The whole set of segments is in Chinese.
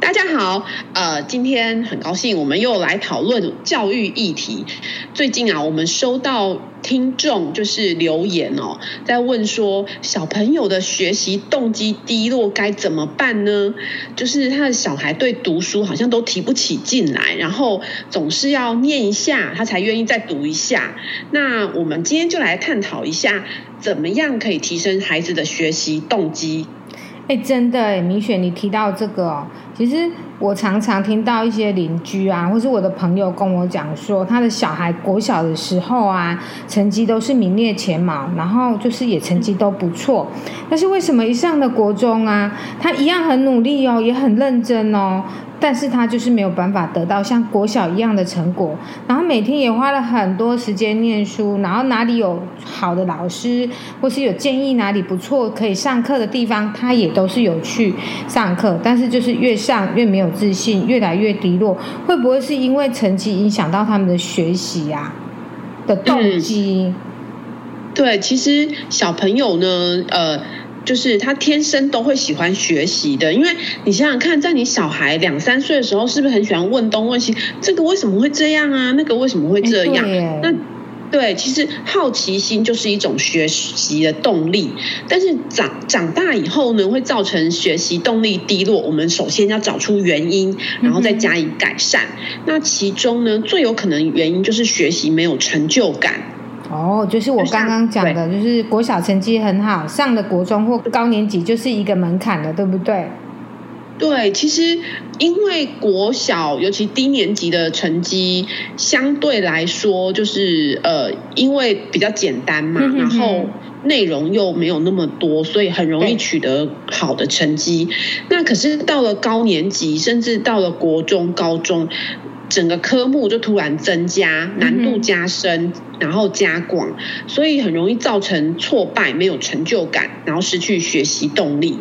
大家好，呃，今天很高兴，我们又来讨论教育议题。最近啊，我们收到听众就是留言哦，在问说小朋友的学习动机低落该怎么办呢？就是他的小孩对读书好像都提不起劲来，然后总是要念一下，他才愿意再读一下。那我们今天就来探讨一下，怎么样可以提升孩子的学习动机。哎，真的哎，米雪，你提到这个哦，其实我常常听到一些邻居啊，或是我的朋友跟我讲说，他的小孩国小的时候啊，成绩都是名列前茅，然后就是也成绩都不错，但是为什么一上的国中啊，他一样很努力哦，也很认真哦。但是他就是没有办法得到像国小一样的成果，然后每天也花了很多时间念书，然后哪里有好的老师，或是有建议哪里不错可以上课的地方，他也都是有去上课，但是就是越上越没有自信，越来越低落，会不会是因为成绩影响到他们的学习啊的动机？对，其实小朋友呢，呃。就是他天生都会喜欢学习的，因为你想想看，在你小孩两三岁的时候，是不是很喜欢问东问西？这个为什么会这样啊？那个为什么会这样？那对，其实好奇心就是一种学习的动力。但是长长大以后呢，会造成学习动力低落。我们首先要找出原因，然后再加以改善。那其中呢，最有可能原因就是学习没有成就感。哦，就是我刚刚讲的，就是国小成绩很好，上了国中或高年级就是一个门槛了，对不对？对，其实因为国小尤其低年级的成绩相对来说就是呃，因为比较简单嘛，嗯、哼哼然后内容又没有那么多，所以很容易取得好的成绩。那可是到了高年级，甚至到了国中、高中。整个科目就突然增加，难度加深，然后加广，所以很容易造成挫败，没有成就感，然后失去学习动力。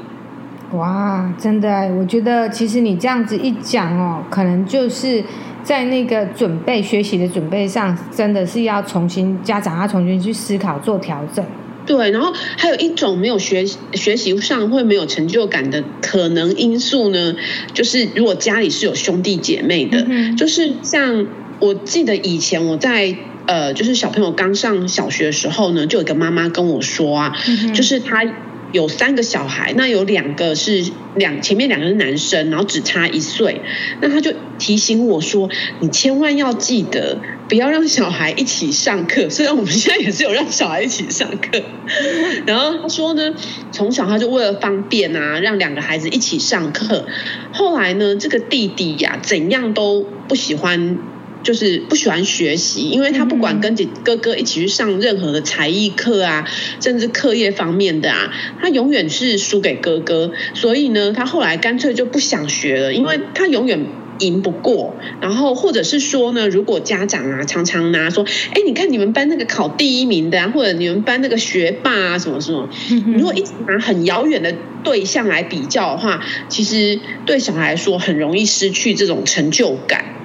哇，真的，我觉得其实你这样子一讲哦，可能就是在那个准备学习的准备上，真的是要重新家长要重新去思考做调整。对，然后还有一种没有学学习上会没有成就感的可能因素呢，就是如果家里是有兄弟姐妹的，嗯、就是像我记得以前我在呃，就是小朋友刚上小学的时候呢，就有一个妈妈跟我说啊，嗯、就是她。有三个小孩，那有两个是两前面两个是男生，然后只差一岁。那他就提醒我说：“你千万要记得，不要让小孩一起上课。”虽然我们现在也是有让小孩一起上课，然后他说呢，从小他就为了方便啊，让两个孩子一起上课。后来呢，这个弟弟呀，怎样都不喜欢。就是不喜欢学习，因为他不管跟姐哥哥一起去上任何的才艺课啊，甚至课业方面的啊，他永远是输给哥哥。所以呢，他后来干脆就不想学了，因为他永远赢不过。然后或者是说呢，如果家长啊常常拿说，哎，你看你们班那个考第一名的啊，或者你们班那个学霸啊，什么什么，如果一直拿很遥远的对象来比较的话，其实对小孩来说很容易失去这种成就感。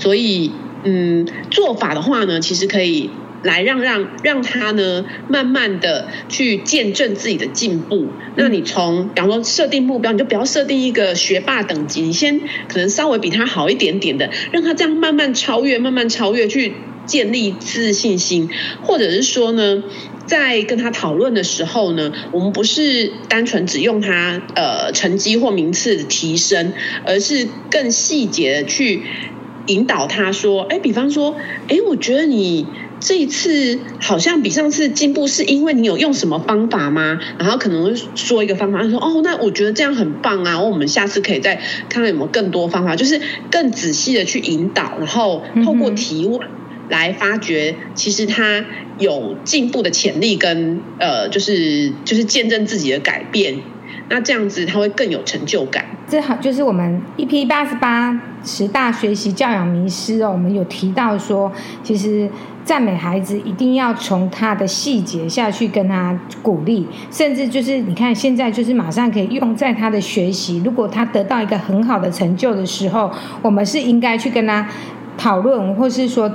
所以，嗯，做法的话呢，其实可以来让让让他呢，慢慢的去见证自己的进步。那你从，比方说设定目标，你就不要设定一个学霸等级，你先可能稍微比他好一点点的，让他这样慢慢超越，慢慢超越，去建立自信心。或者是说呢，在跟他讨论的时候呢，我们不是单纯只用他呃成绩或名次的提升，而是更细节的去。引导他说：“哎，比方说，哎，我觉得你这一次好像比上次进步，是因为你有用什么方法吗？然后可能会说一个方法，他说：哦，那我觉得这样很棒啊！我们下次可以再看看有没有更多方法，就是更仔细的去引导，然后透过提问来发掘，其实他有进步的潜力跟呃，就是就是见证自己的改变。”那这样子他会更有成就感。这好就是我们 EP 八十八十大学习教养迷思哦，我们有提到说，其实赞美孩子一定要从他的细节下去跟他鼓励，甚至就是你看现在就是马上可以用在他的学习。如果他得到一个很好的成就的时候，我们是应该去跟他讨论，或是说。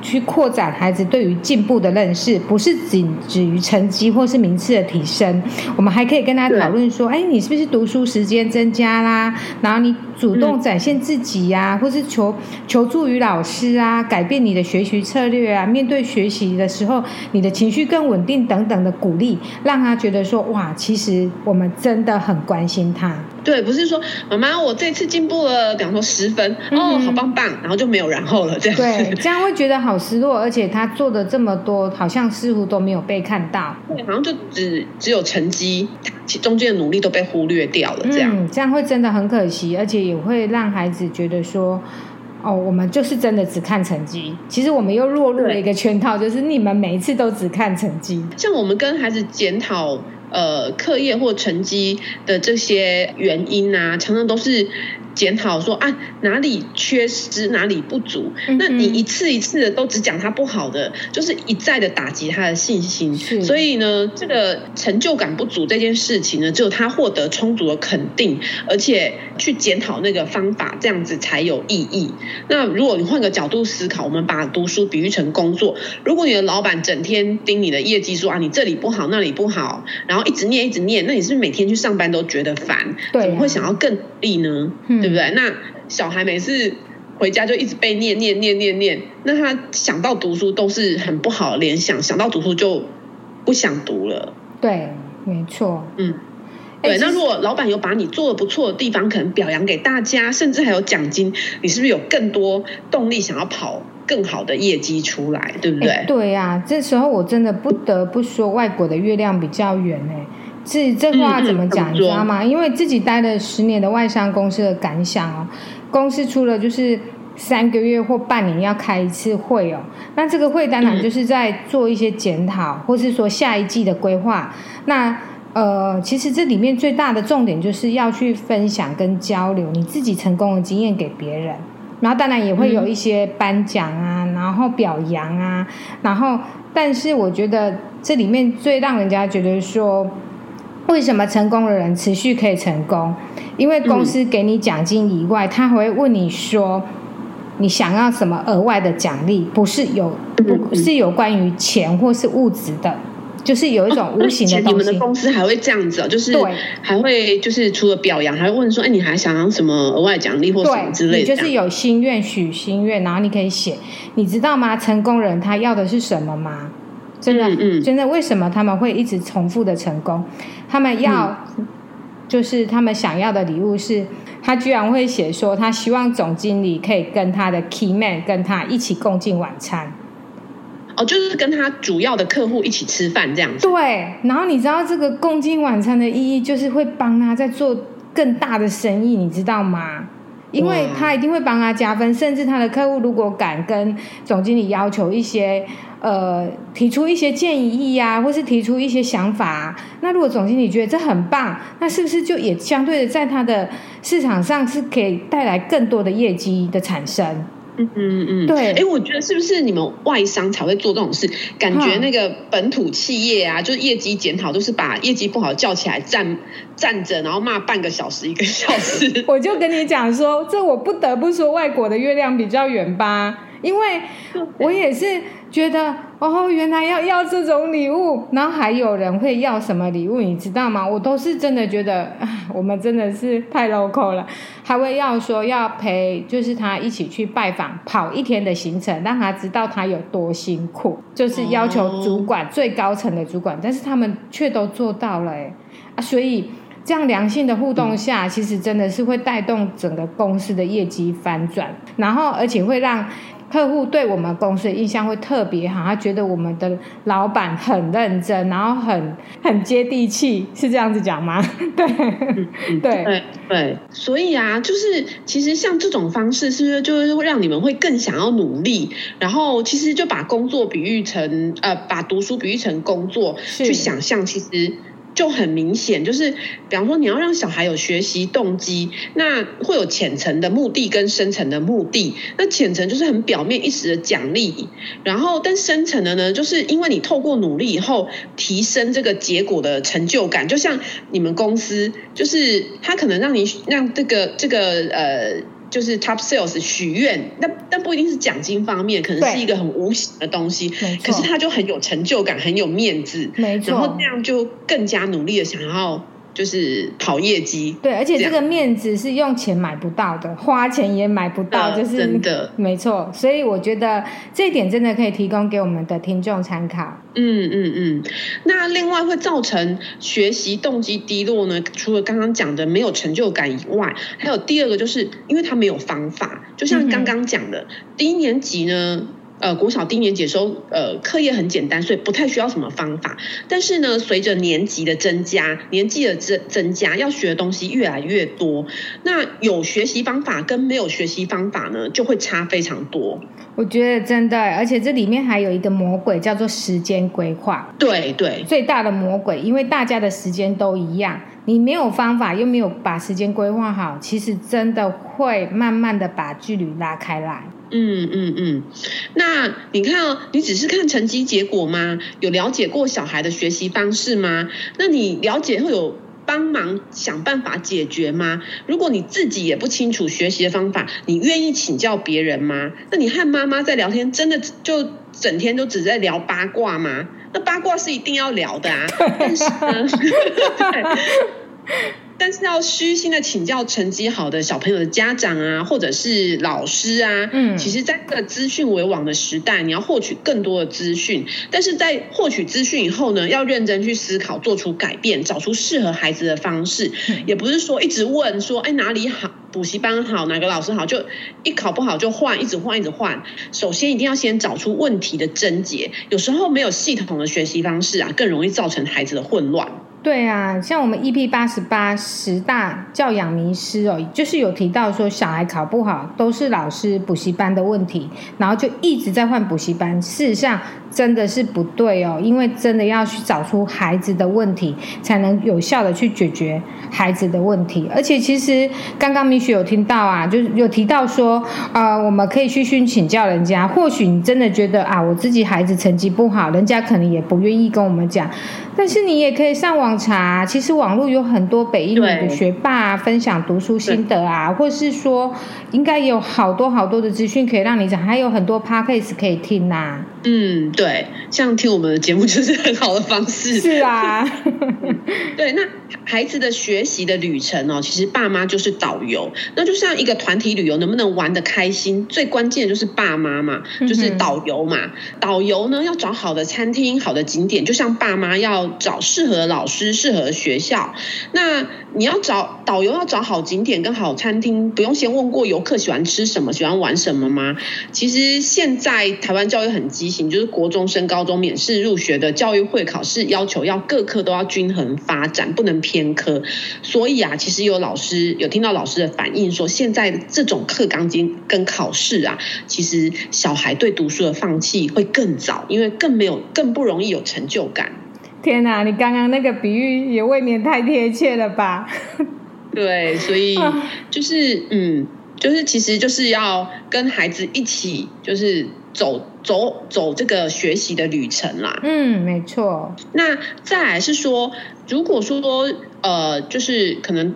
去扩展孩子对于进步的认识，不是仅止于成绩或是名次的提升。我们还可以跟他讨论说：“哎，你是不是读书时间增加啦？然后你主动展现自己呀、啊，或是求求助于老师啊，改变你的学习策略啊，面对学习的时候，你的情绪更稳定等等的鼓励，让他觉得说：哇，其实我们真的很关心他。”对，不是说妈妈，我这次进步了，比方说十分，哦，好棒棒，然后就没有然后了，这样子。对，这样会觉得好失落，而且他做的这么多，好像似乎都没有被看到。对，好像就只只有成绩，其中间的努力都被忽略掉了，这样。嗯，这样会真的很可惜，而且也会让孩子觉得说，哦，我们就是真的只看成绩。其实我们又落入了一个圈套，就是你们每一次都只看成绩。像我们跟孩子检讨。呃，课业或成绩的这些原因啊，常常都是。检讨说啊，哪里缺失，哪里不足。嗯、那你一次一次的都只讲他不好的，就是一再的打击他的信心。所以呢，这个成就感不足这件事情呢，只有他获得充足的肯定，而且去检讨那个方法，这样子才有意义。那如果你换个角度思考，我们把读书比喻成工作，如果你的老板整天盯你的业绩说啊，你这里不好，那里不好，然后一直念一直念，那你是不是每天去上班都觉得烦？对、啊，怎么会想要更努力呢？嗯对不对？那小孩每次回家就一直被念念念念念，那他想到读书都是很不好的联想，想到读书就不想读了。对，没错。嗯，对。那如果老板有把你做的不错的地方，可能表扬给大家，甚至还有奖金，你是不是有更多动力想要跑更好的业绩出来？对不对？对呀、啊，这时候我真的不得不说，外国的月亮比较圆哎。是这话怎么讲？你知道吗？因为自己待了十年的外商公司的感想哦，公司出了就是三个月或半年要开一次会哦，那这个会当然就是在做一些检讨，或是说下一季的规划。那呃，其实这里面最大的重点就是要去分享跟交流你自己成功的经验给别人，然后当然也会有一些颁奖啊，然后表扬啊，然后但是我觉得这里面最让人家觉得说。为什么成功的人持续可以成功？因为公司给你奖金以外，他还会问你说，你想要什么额外的奖励？不是有，不是有关于钱或是物质的，就是有一种无形的东西。你们的公司还会这样子哦，就是还会就是除了表扬，还会问说，哎，你还想要什么额外奖励或什么之类的？就是有心愿许心愿，然后你可以写，你知道吗？成功人他要的是什么吗？真的，嗯，真的，为什么他们会一直重复的成功？他们要，就是他们想要的礼物是，他居然会写说，他希望总经理可以跟他的 key man 跟他一起共进晚餐。哦，就是跟他主要的客户一起吃饭这样子。对，然后你知道这个共进晚餐的意义，就是会帮他在做更大的生意，你知道吗？因为他一定会帮他加分，甚至他的客户如果敢跟总经理要求一些。呃，提出一些建议呀，或是提出一些想法啊，那如果总经理觉得这很棒，那是不是就也相对的在他的市场上是可以带来更多的业绩的产生？嗯嗯嗯，对。哎，我觉得是不是你们外商才会做这种事？感觉那个本土企业啊，就是业绩检讨都是把业绩不好叫起来站站着，然后骂半个小时一个小时。我就跟你讲说，这我不得不说，外国的月亮比较圆吧。因为我也是觉得哦，原来要要这种礼物，然后还有人会要什么礼物，你知道吗？我都是真的觉得，我们真的是太 local 了，还会要说要陪，就是他一起去拜访，跑一天的行程，让他知道他有多辛苦，就是要求主管、哦、最高层的主管，但是他们却都做到了，哎啊，所以这样良性的互动下，嗯、其实真的是会带动整个公司的业绩翻转，然后而且会让。客户对我们公司的印象会特别好，他觉得我们的老板很认真，然后很很接地气，是这样子讲吗？对，对，对，对。所以啊，就是其实像这种方式，是不是就是会让你们会更想要努力？然后其实就把工作比喻成呃，把读书比喻成工作，去想象其实。就很明显，就是比方说你要让小孩有学习动机，那会有浅层的目的跟深层的目的。那浅层就是很表面一时的奖励，然后但深层的呢，就是因为你透过努力以后提升这个结果的成就感。就像你们公司，就是他可能让你让这个这个呃。就是 top sales 许愿，那但不一定是奖金方面，可能是一个很无形的东西，可是他就很有成就感，很有面子，没错，然后那样就更加努力的想要。就是跑业绩，对，而且这个面子是用钱买不到的，花钱也买不到，就是真的，没错。所以我觉得这一点真的可以提供给我们的听众参考。嗯嗯嗯。那另外会造成学习动机低落呢？除了刚刚讲的没有成就感以外，还有第二个就是因为他没有方法，就像刚刚讲的，低、嗯、年级呢。呃，国小低年级的时候，呃，课业很简单，所以不太需要什么方法。但是呢，随着年级的增加，年纪的增增加，要学的东西越来越多。那有学习方法跟没有学习方法呢，就会差非常多。我觉得真的，而且这里面还有一个魔鬼，叫做时间规划。对对，最大的魔鬼，因为大家的时间都一样，你没有方法，又没有把时间规划好，其实真的会慢慢的把距离拉开来。嗯嗯嗯，那你看哦，你只是看成绩结果吗？有了解过小孩的学习方式吗？那你了解会有帮忙想办法解决吗？如果你自己也不清楚学习的方法，你愿意请教别人吗？那你和妈妈在聊天，真的就整天都只在聊八卦吗？那八卦是一定要聊的啊，但是呢。但是要虚心的请教成绩好的小朋友的家长啊，或者是老师啊，嗯，其实，在这个资讯为王的时代，你要获取更多的资讯，但是在获取资讯以后呢，要认真去思考，做出改变，找出适合孩子的方式，也不是说一直问说，哎，哪里好，补习班好，哪个老师好，就一考不好就换，一直换，一直换。首先一定要先找出问题的症结，有时候没有系统的学习方式啊，更容易造成孩子的混乱。对啊，像我们 EP 八十八十大教养迷思哦，就是有提到说小孩考不好都是老师补习班的问题，然后就一直在换补习班。事实上真的是不对哦，因为真的要去找出孩子的问题，才能有效的去解决孩子的问题。而且其实刚刚米雪有听到啊，就是有提到说，呃，我们可以去去请教人家。或许你真的觉得啊，我自己孩子成绩不好，人家可能也不愿意跟我们讲，但是你也可以上网。查，其实网络有很多北一女的学霸分享读书心得啊，或是说应该有好多好多的资讯可以让你讲，还有很多 podcast 可以听呐、啊。嗯，对，像听我们的节目就是很好的方式。是啊，对，那孩子的学习的旅程哦，其实爸妈就是导游。那就像一个团体旅游，能不能玩得开心，最关键的就是爸妈嘛，就是导游嘛。嗯、导游呢要找好的餐厅、好的景点，就像爸妈要找适合的老师、适合的学校。那你要找导游要找好景点跟好餐厅，不用先问过游客喜欢吃什么、喜欢玩什么吗？其实现在台湾教育很就是国中升高中免试入学的教育会考试要求要各科都要均衡发展，不能偏科。所以啊，其实有老师有听到老师的反映说，现在这种课纲经跟考试啊，其实小孩对读书的放弃会更早，因为更没有更不容易有成就感。天哪，你刚刚那个比喻也未免太贴切了吧？对，所以就是嗯，就是其实就是要跟孩子一起，就是走走走这个学习的旅程啦。嗯，没错。那再来是说，如果说呃，就是可能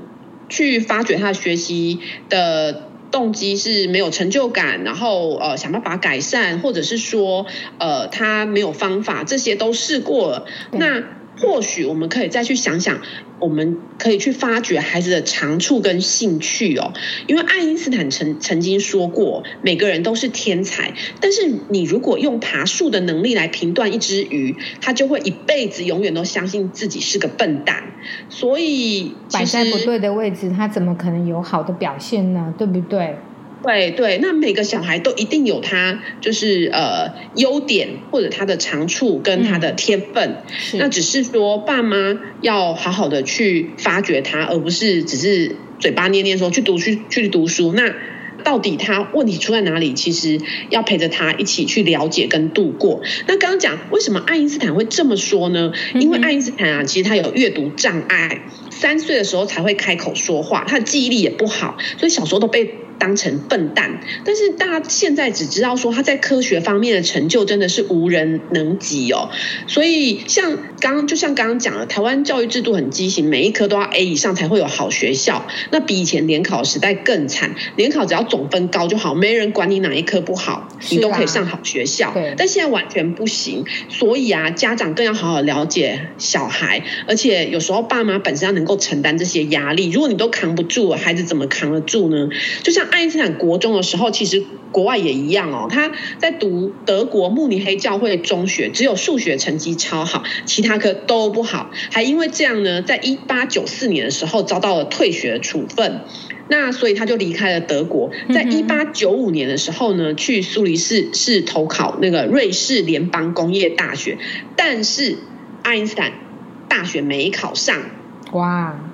去发掘他学习的。动机是没有成就感，然后呃想办法改善，或者是说呃他没有方法，这些都试过了，那。或许我们可以再去想想，我们可以去发掘孩子的长处跟兴趣哦。因为爱因斯坦曾曾经说过，每个人都是天才，但是你如果用爬树的能力来评断一只鱼，他就会一辈子永远都相信自己是个笨蛋。所以摆在不对的位置，他怎么可能有好的表现呢？对不对？对对，那每个小孩都一定有他就是呃优点或者他的长处跟他的天分，嗯、那只是说爸妈要好好的去发掘他，而不是只是嘴巴念念说去读去去读书。那到底他问题出在哪里？其实要陪着他一起去了解跟度过。那刚刚讲为什么爱因斯坦会这么说呢？因为爱因斯坦啊，其实他有阅读障碍，三岁的时候才会开口说话，他的记忆力也不好，所以小时候都被。当成笨蛋。但是大家现在只知道说他在科学方面的成就真的是无人能及哦。所以像刚刚就像刚刚讲的，台湾教育制度很畸形，每一科都要 A 以上才会有好学校。那比以前联考时代更惨，联考只要总分高就好，没人管你哪一科不好，你都可以上好学校。但现在完全不行。所以啊，家长更要好好了解小孩，而且有时候爸妈本身要能够承担这些压力。如果你都扛不住，孩子怎么扛得住呢？就像爱因斯坦国中的时候，其实国外也一样哦。他在读德国慕尼黑教会中学，只有数学成绩超好，其他科都不好，还因为这样呢，在一八九四年的时候遭到了退学处分。那所以他就离开了德国，在一八九五年的时候呢，去苏黎世是投考那个瑞士联邦工业大学，但是爱因斯坦大学没考上。哇！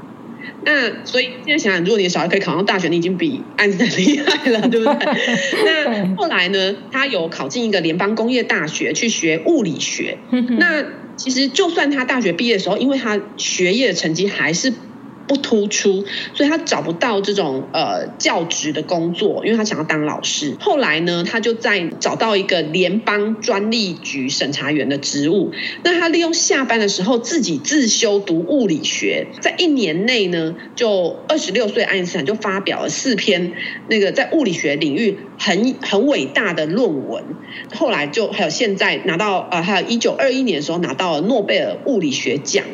那所以现在想想，如果你的小孩可以考上大学，你已经比爱因斯坦厉害了，对不对？那后来呢，他有考进一个联邦工业大学去学物理学。那其实就算他大学毕业的时候，因为他学业的成绩还是。不突出，所以他找不到这种呃教职的工作，因为他想要当老师。后来呢，他就在找到一个联邦专利局审查员的职务。那他利用下班的时候自己自修读物理学，在一年内呢，就二十六岁爱因斯坦就发表了四篇那个在物理学领域很很伟大的论文。后来就还有现在拿到呃，还有一九二一年的时候拿到了诺贝尔物理学奖。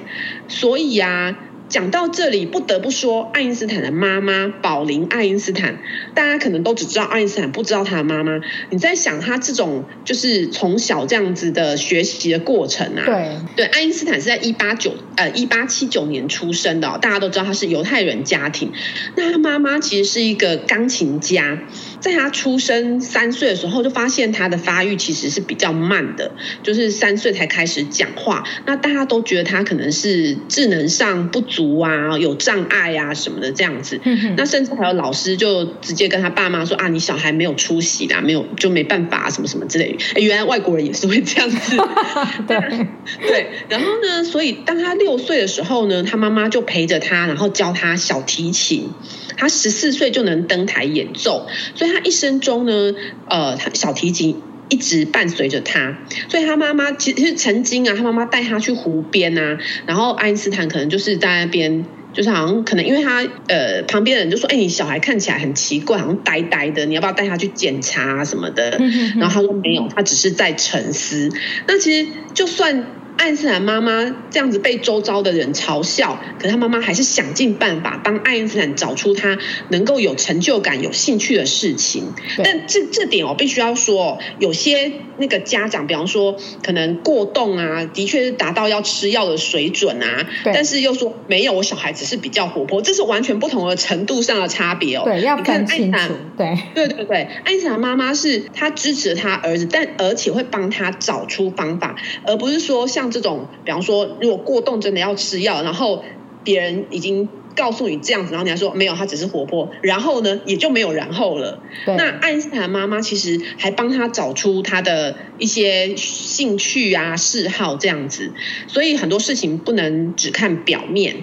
所以啊。讲到这里，不得不说，爱因斯坦的妈妈宝琳·爱因斯坦，大家可能都只知道爱因斯坦，不知道他的妈妈。你在想他这种就是从小这样子的学习的过程啊？对对，爱因斯坦是在一八九呃一八七九年出生的哦，大家都知道他是犹太人家庭。那他妈妈其实是一个钢琴家。在他出生三岁的时候，就发现他的发育其实是比较慢的，就是三岁才开始讲话。那大家都觉得他可能是智能上不足啊，有障碍啊什么的这样子。那甚至还有老师就直接跟他爸妈说啊，你小孩没有出息啦，没有就没办法什么什么之类的。哎，原来外国人也是会这样子。对 对。然后呢，所以当他六岁的时候呢，他妈妈就陪着他，然后教他小提琴。他十四岁就能登台演奏，所以他一生中呢，呃，他小提琴一直伴随着他。所以他妈妈其实曾经啊，他妈妈带他去湖边啊，然后爱因斯坦可能就是在那边，就是好像可能因为他呃旁边的人就说，哎，你小孩看起来很奇怪，好像呆呆的，你要不要带他去检查啊什么的？然后他说没有，他只是在沉思。那其实就算。爱因斯坦妈妈这样子被周遭的人嘲笑，可是他妈妈还是想尽办法帮爱因斯坦找出他能够有成就感、有兴趣的事情。但这这点我必须要说，有些那个家长，比方说可能过动啊，的确是达到要吃药的水准啊，但是又说没有，我小孩只是比较活泼，这是完全不同的程度上的差别哦。对，要看清楚。对对对对，爱因斯坦妈妈是她支持她儿子，但而且会帮他找出方法，而不是说像。像这种，比方说，如果过动真的要吃药，然后别人已经告诉你这样子，然后你还说没有，他只是活泼，然后呢，也就没有然后了。那爱因斯坦妈妈其实还帮他找出他的一些兴趣啊、嗜好这样子，所以很多事情不能只看表面。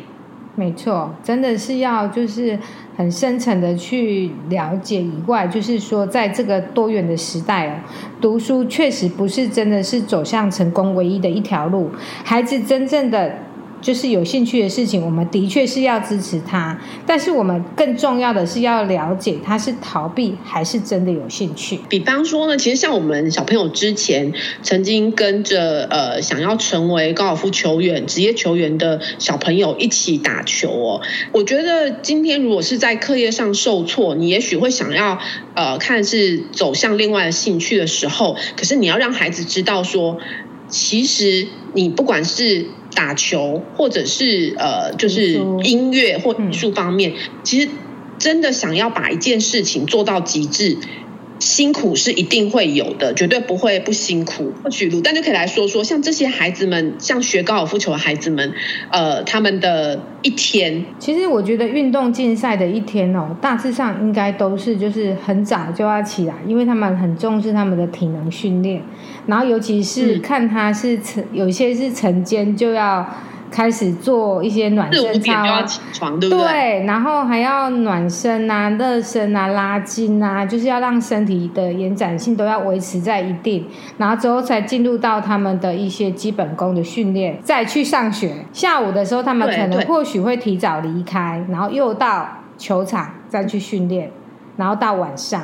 没错，真的是要就是很深层的去了解以外，就是说，在这个多元的时代哦，读书确实不是真的是走向成功唯一的一条路，孩子真正的。就是有兴趣的事情，我们的确是要支持他，但是我们更重要的是要了解他是逃避还是真的有兴趣。比方说呢，其实像我们小朋友之前曾经跟着呃想要成为高尔夫球员、职业球员的小朋友一起打球哦。我觉得今天如果是在课业上受挫，你也许会想要呃看是走向另外的兴趣的时候，可是你要让孩子知道说，其实你不管是打球，或者是呃，就是音乐或艺术方面，其实真的想要把一件事情做到极致。辛苦是一定会有的，绝对不会不辛苦。或许鲁丹就可以来说说，像这些孩子们，像学高尔夫球的孩子们，呃，他们的一天。其实我觉得运动竞赛的一天哦，大致上应该都是就是很早就要起来，因为他们很重视他们的体能训练。然后尤其是看他是晨，有些是晨间就要开始做一些暖身操啊，起床对不对？对，然后还要暖身啊、热身啊、拉筋啊，就是要让身体的延展性都要维持在一定，然后之后才进入到他们的一些基本功的训练，再去上学。下午的时候，他们可能或许会提早离开，然后又到球场再去训练，然后到晚上，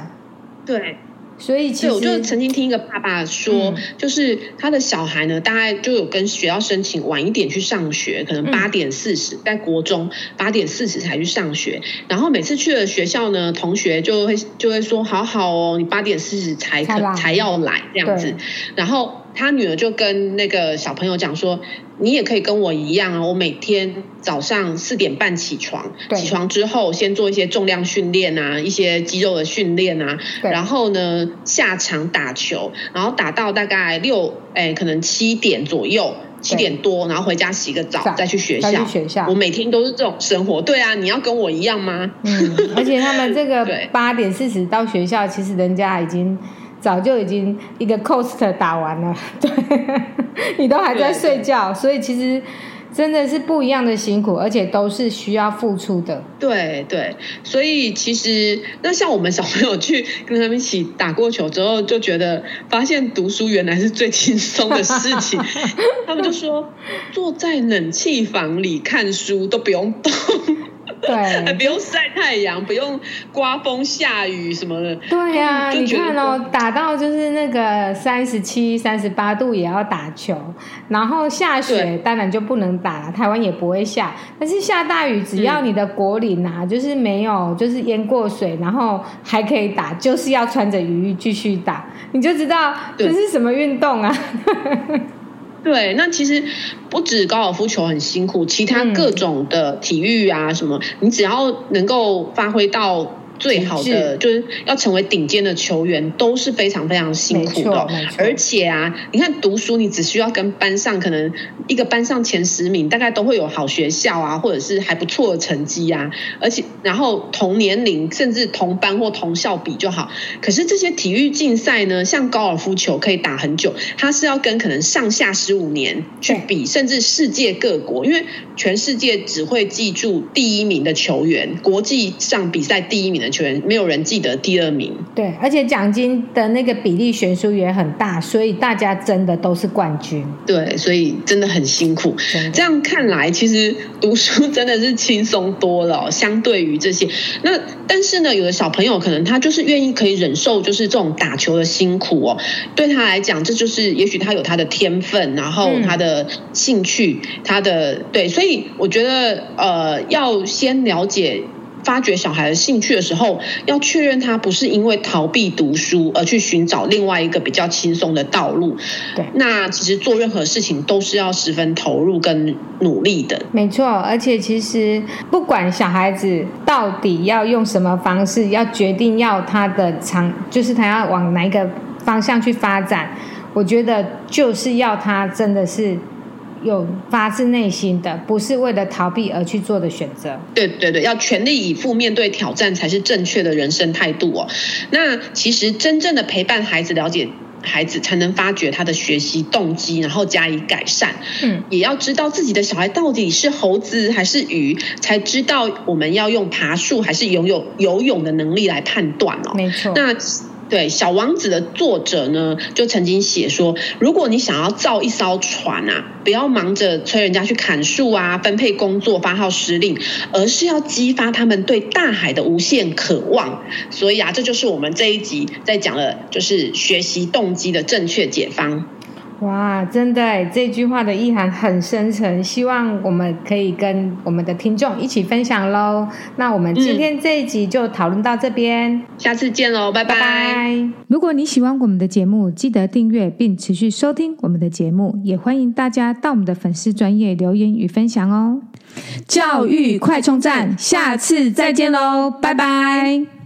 对。所以其实，我就曾经听一个爸爸说，嗯、就是他的小孩呢，大概就有跟学校申请晚一点去上学，可能八点四十、嗯、在国中八点四十才去上学，然后每次去了学校呢，同学就会就会说，好好哦，你八点四十才可才，才要来这样子，然后。他女儿就跟那个小朋友讲说：“你也可以跟我一样啊，我每天早上四点半起床，起床之后先做一些重量训练啊，一些肌肉的训练啊，然后呢下场打球，然后打到大概六哎可能七点左右，七点多，然后回家洗个澡，再去学校。再去学校，我每天都是这种生活。对啊，你要跟我一样吗？嗯，而且他们这个 八点四十到学校，其实人家已经。”早就已经一个 coast 打完了，对，你都还在睡觉，所以其实真的是不一样的辛苦，而且都是需要付出的。对对，所以其实那像我们小朋友去跟他们一起打过球之后，就觉得发现读书原来是最轻松的事情。他们就说坐在冷气房里看书都不用动。对，还不用晒太阳，不用刮风下雨什么的。对呀、啊，你看哦，打到就是那个三十七、三十八度也要打球，然后下雪当然就不能打了。台湾也不会下，但是下大雨，只要你的果岭啊，就是没有就是淹过水，然后还可以打，就是要穿着雨衣继续打，你就知道这是什么运动啊。对，那其实不止高尔夫球很辛苦，其他各种的体育啊，什么，你只要能够发挥到。最好的就是要成为顶尖的球员，都是非常非常辛苦的。而且啊，你看读书，你只需要跟班上可能一个班上前十名，大概都会有好学校啊，或者是还不错的成绩啊。而且，然后同年龄甚至同班或同校比就好。可是这些体育竞赛呢，像高尔夫球可以打很久，它是要跟可能上下十五年去比，甚至世界各国，因为全世界只会记住第一名的球员，国际上比赛第一名的。全没有人记得第二名，对，而且奖金的那个比例悬殊也很大，所以大家真的都是冠军。对，所以真的很辛苦。这样看来，其实读书真的是轻松多了哦，相对于这些。那但是呢，有的小朋友可能他就是愿意可以忍受，就是这种打球的辛苦哦。对他来讲，这就是也许他有他的天分，然后他的兴趣，嗯、他的对，所以我觉得呃，要先了解。发掘小孩的兴趣的时候，要确认他不是因为逃避读书而去寻找另外一个比较轻松的道路。对，那其实做任何事情都是要十分投入跟努力的。没错，而且其实不管小孩子到底要用什么方式，要决定要他的长，就是他要往哪一个方向去发展，我觉得就是要他真的是。有发自内心的，不是为了逃避而去做的选择。对对对，要全力以赴面对挑战，才是正确的人生态度哦。那其实真正的陪伴孩子，了解孩子，才能发掘他的学习动机，然后加以改善。嗯，也要知道自己的小孩到底是猴子还是鱼，才知道我们要用爬树还是拥有游泳的能力来判断哦。没错。那。对《小王子》的作者呢，就曾经写说，如果你想要造一艘船啊，不要忙着催人家去砍树啊，分配工作，发号施令，而是要激发他们对大海的无限渴望。所以啊，这就是我们这一集在讲的，就是学习动机的正确解方。哇，真的，这句话的意涵很深沉，希望我们可以跟我们的听众一起分享喽。那我们今天这一集就讨论到这边，嗯、下次见喽，拜拜。拜拜。如果你喜欢我们的节目，记得订阅并持续收听我们的节目，也欢迎大家到我们的粉丝专业留言与分享哦。教育快充站，下次再见喽，拜拜。